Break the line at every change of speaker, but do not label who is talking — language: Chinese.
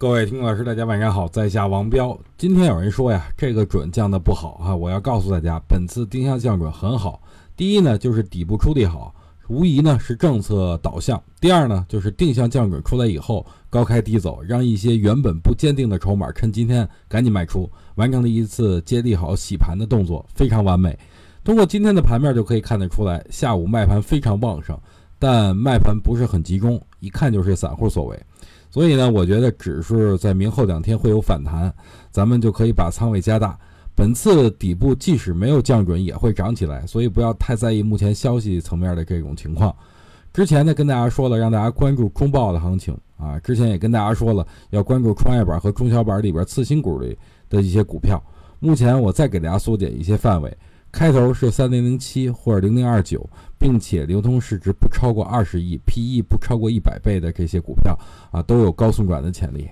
各位听众老师，大家晚上好，在下王彪。今天有人说呀，这个准降的不好啊，我要告诉大家，本次定向降准很好。第一呢，就是底部出的好，无疑呢是政策导向。第二呢，就是定向降准出来以后，高开低走，让一些原本不坚定的筹码趁今天赶紧卖出，完成了一次接力好洗盘的动作，非常完美。通过今天的盘面就可以看得出来，下午卖盘非常旺盛，但卖盘不是很集中，一看就是散户所为。所以呢，我觉得指数在明后两天会有反弹，咱们就可以把仓位加大。本次底部即使没有降准，也会涨起来，所以不要太在意目前消息层面的这种情况。之前呢，跟大家说了，让大家关注中报的行情啊。之前也跟大家说了，要关注创业板和中小板里边次新股里的一些股票。目前我再给大家缩减一些范围。开头是三零零七或者零零二九，并且流通市值不超过二十亿，PE 不超过一百倍的这些股票啊，都有高送转的潜力。